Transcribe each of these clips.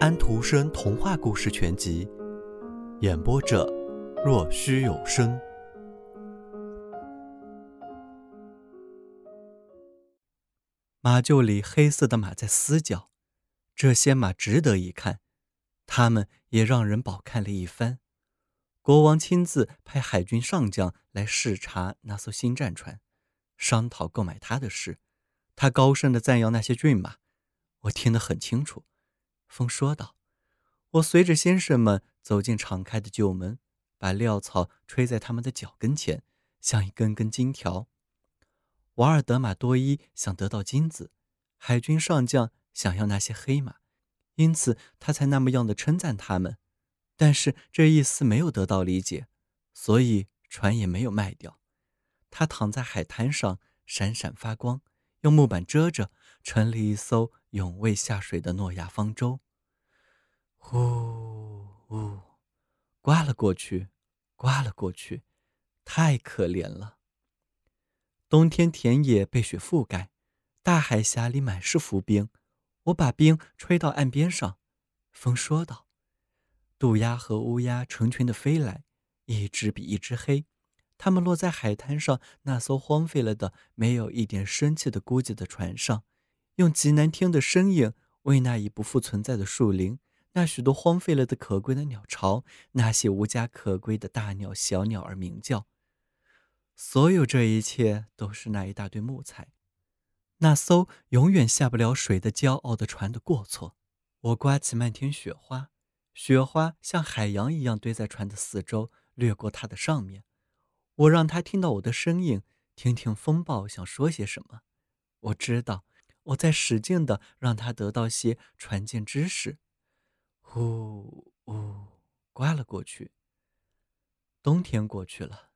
安徒生童话故事全集，演播者：若虚有声。马厩里黑色的马在嘶叫，这些马值得一看，它们也让人饱看了一番。国王亲自派海军上将来视察那艘新战船，商讨购买它的事。他高声的赞扬那些骏马，我听得很清楚。风说道：“我随着先生们走进敞开的旧门，把料草吹在他们的脚跟前，像一根根金条。瓦尔德马多伊想得到金子，海军上将想要那些黑马，因此他才那么样的称赞他们。但是这意思没有得到理解，所以船也没有卖掉。他躺在海滩上，闪闪发光，用木板遮着，成了一艘永未下水的诺亚方舟。”呼呼，刮了过去，刮了过去，太可怜了。冬天田野被雪覆盖，大海峡里满是浮冰。我把冰吹到岸边上，风说道：“渡鸦和乌鸦成群的飞来，一只比一只黑。它们落在海滩上那艘荒废了的、没有一点生气的孤寂的船上，用极难听的声音为那已不复存在的树林。”那许多荒废了的可贵的鸟巢，那些无家可归的大鸟、小鸟儿鸣叫。所有这一切都是那一大堆木材，那艘永远下不了水的骄傲的船的过错。我刮起漫天雪花，雪花像海洋一样堆在船的四周，掠过它的上面。我让他听到我的声音，听听风暴想说些什么。我知道，我在使劲的让他得到些船舰知识。呼呜，刮了过去。冬天过去了，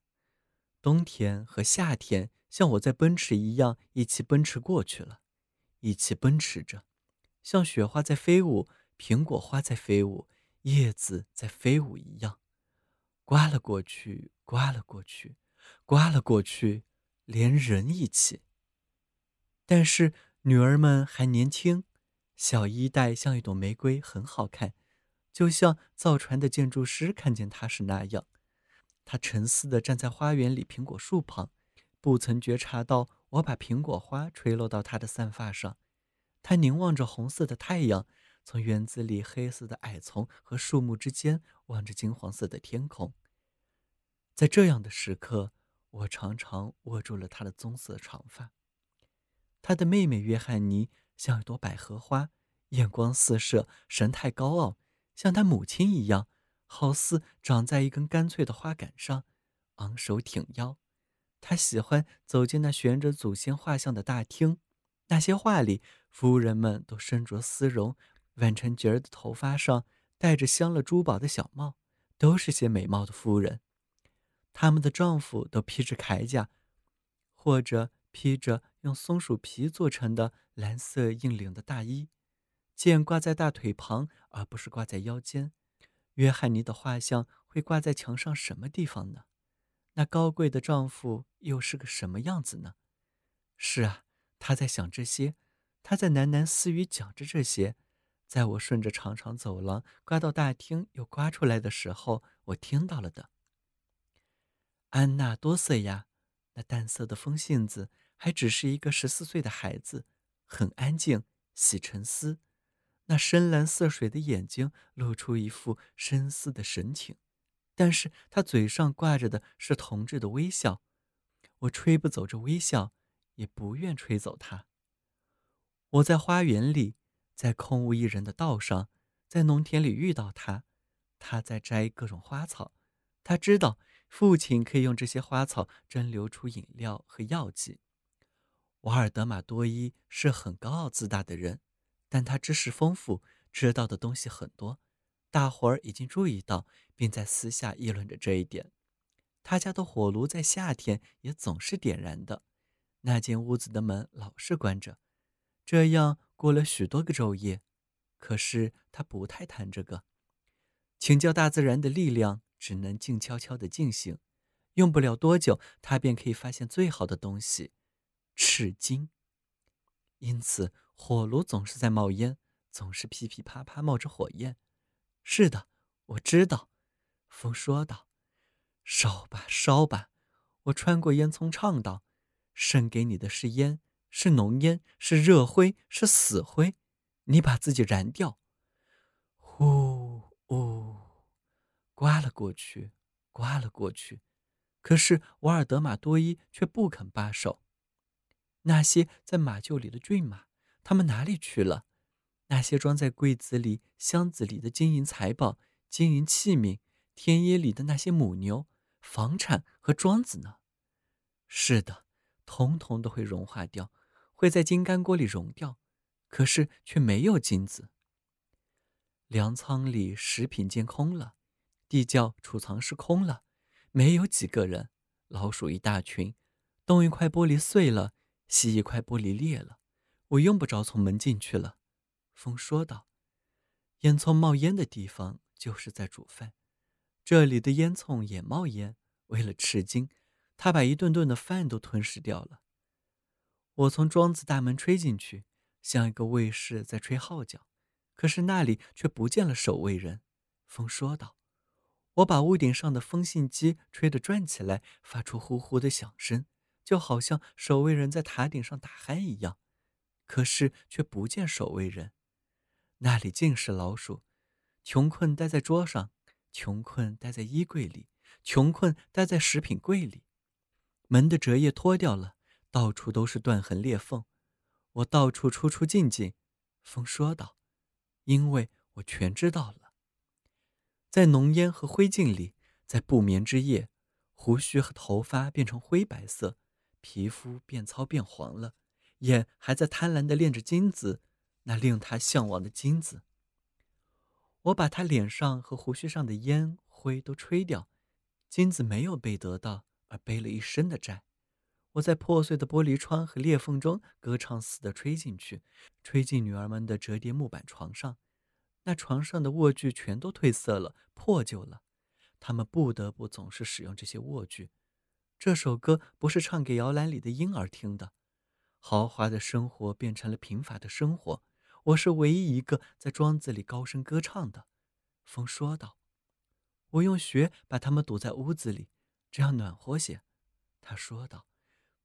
冬天和夏天像我在奔驰一样，一起奔驰过去了，一起奔驰着，像雪花在飞舞，苹果花在飞舞，叶子在飞舞一样，刮了过去，刮了过去，刮了过去，连人一起。但是女儿们还年轻，小衣带像一朵玫瑰，很好看。就像造船的建筑师看见他时那样，他沉思地站在花园里苹果树旁，不曾觉察到我把苹果花吹落到他的散发上。他凝望着红色的太阳，从园子里黑色的矮丛和树木之间望着金黄色的天空。在这样的时刻，我常常握住了他的棕色长发。他的妹妹约翰尼像一朵百合花，眼光四射，神态高傲。像他母亲一样，好似长在一根干脆的花杆上，昂首挺腰。他喜欢走进那悬着祖先画像的大厅，那些画里，夫人们都身着丝绒，挽成结儿的头发上戴着镶了珠宝的小帽，都是些美貌的夫人。他们的丈夫都披着铠甲，或者披着用松鼠皮做成的蓝色硬领的大衣。剑挂在大腿旁，而不是挂在腰间。约翰尼的画像会挂在墙上什么地方呢？那高贵的丈夫又是个什么样子呢？是啊，他在想这些，他在喃喃私语讲着这些。在我顺着长长走廊刮到大厅又刮出来的时候，我听到了的。安娜多瑟呀，那淡色的风信子还只是一个十四岁的孩子，很安静，喜沉思。那深蓝色水的眼睛露出一副深思的神情，但是他嘴上挂着的是同志的微笑。我吹不走这微笑，也不愿吹走它。我在花园里，在空无一人的道上，在农田里遇到他，他在摘各种花草。他知道父亲可以用这些花草蒸馏出饮料和药剂。瓦尔德马多伊是很高傲自大的人。但他知识丰富，知道的东西很多，大伙儿已经注意到，并在私下议论着这一点。他家的火炉在夏天也总是点燃的，那间屋子的门老是关着。这样过了许多个昼夜，可是他不太谈这个。请教大自然的力量，只能静悄悄地进行，用不了多久，他便可以发现最好的东西——赤金。因此。火炉总是在冒烟，总是噼噼啪啪冒着火焰。是的，我知道。风说道：“烧吧，烧吧！”我穿过烟囱唱道：“剩给你的是烟，是浓烟，是热灰，是死灰。你把自己燃掉。”呼呜，刮了过去，刮了过去。可是瓦尔德玛多伊却不肯罢手。那些在马厩里的骏马，他们哪里去了？那些装在柜子里、箱子里的金银财宝、金银器皿，田野里的那些母牛、房产和庄子呢？是的，通通都会融化掉，会在金刚锅里融掉，可是却没有金子。粮仓里食品间空了，地窖储藏室空了，没有几个人，老鼠一大群，东一块玻璃碎了，西一块玻璃裂了，我用不着从门进去了。风说道：“烟囱冒烟的地方就是在煮饭，这里的烟囱也冒烟。为了吃惊，他把一顿顿的饭都吞噬掉了。我从庄子大门吹进去，像一个卫士在吹号角，可是那里却不见了守卫人。”风说道：“我把屋顶上的风信机吹得转起来，发出呼呼的响声，就好像守卫人在塔顶上打鼾一样，可是却不见守卫人。”那里尽是老鼠，穷困待在桌上，穷困待在衣柜里，穷困待在食品柜里。门的折页脱掉了，到处都是断痕裂缝。我到处出出进进。风说道：“因为我全知道了。在浓烟和灰烬里，在不眠之夜，胡须和头发变成灰白色，皮肤变糙变黄了，眼还在贪婪地恋着金子。”那令他向往的金子，我把他脸上和胡须上的烟灰都吹掉，金子没有被得到，而背了一身的债。我在破碎的玻璃窗和裂缝中歌唱似的吹进去，吹进女儿们的折叠木板床上，那床上的卧具全都褪色了，破旧了，他们不得不总是使用这些卧具。这首歌不是唱给摇篮里的婴儿听的，豪华的生活变成了贫乏的生活。我是唯一一个在庄子里高声歌唱的，风说道。我用雪把他们堵在屋子里，这样暖和些。他说道。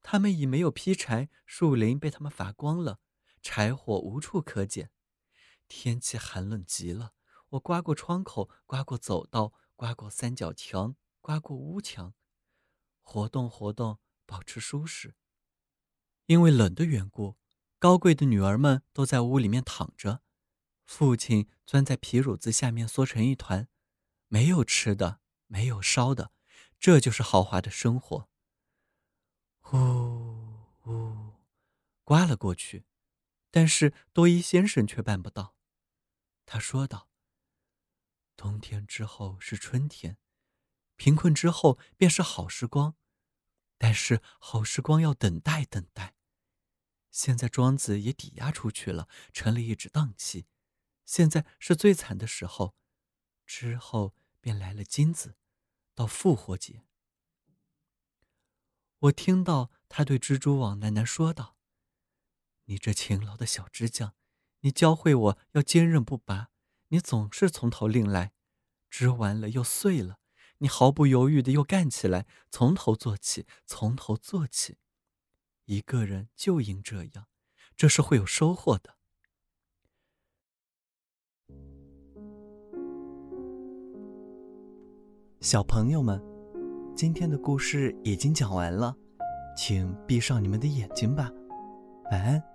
他们已没有劈柴，树林被他们伐光了，柴火无处可捡。天气寒冷极了。我刮过窗口，刮过走道，刮过三角墙，刮过屋墙，活动活动，保持舒适。因为冷的缘故。高贵的女儿们都在屋里面躺着，父亲钻在皮褥子下面缩成一团，没有吃的，没有烧的，这就是豪华的生活。呼呼，刮了过去，但是多伊先生却办不到。他说道：“冬天之后是春天，贫困之后便是好时光，但是好时光要等待，等待。”现在庄子也抵押出去了，成了一纸荡气。现在是最惨的时候，之后便来了金子，到复活节。我听到他对蜘蛛网喃喃说道：“你这勤劳的小织匠，你教会我要坚韧不拔。你总是从头另来，织完了又碎了。你毫不犹豫的又干起来，从头做起，从头做起。”一个人就应这样，这是会有收获的。小朋友们，今天的故事已经讲完了，请闭上你们的眼睛吧，晚安。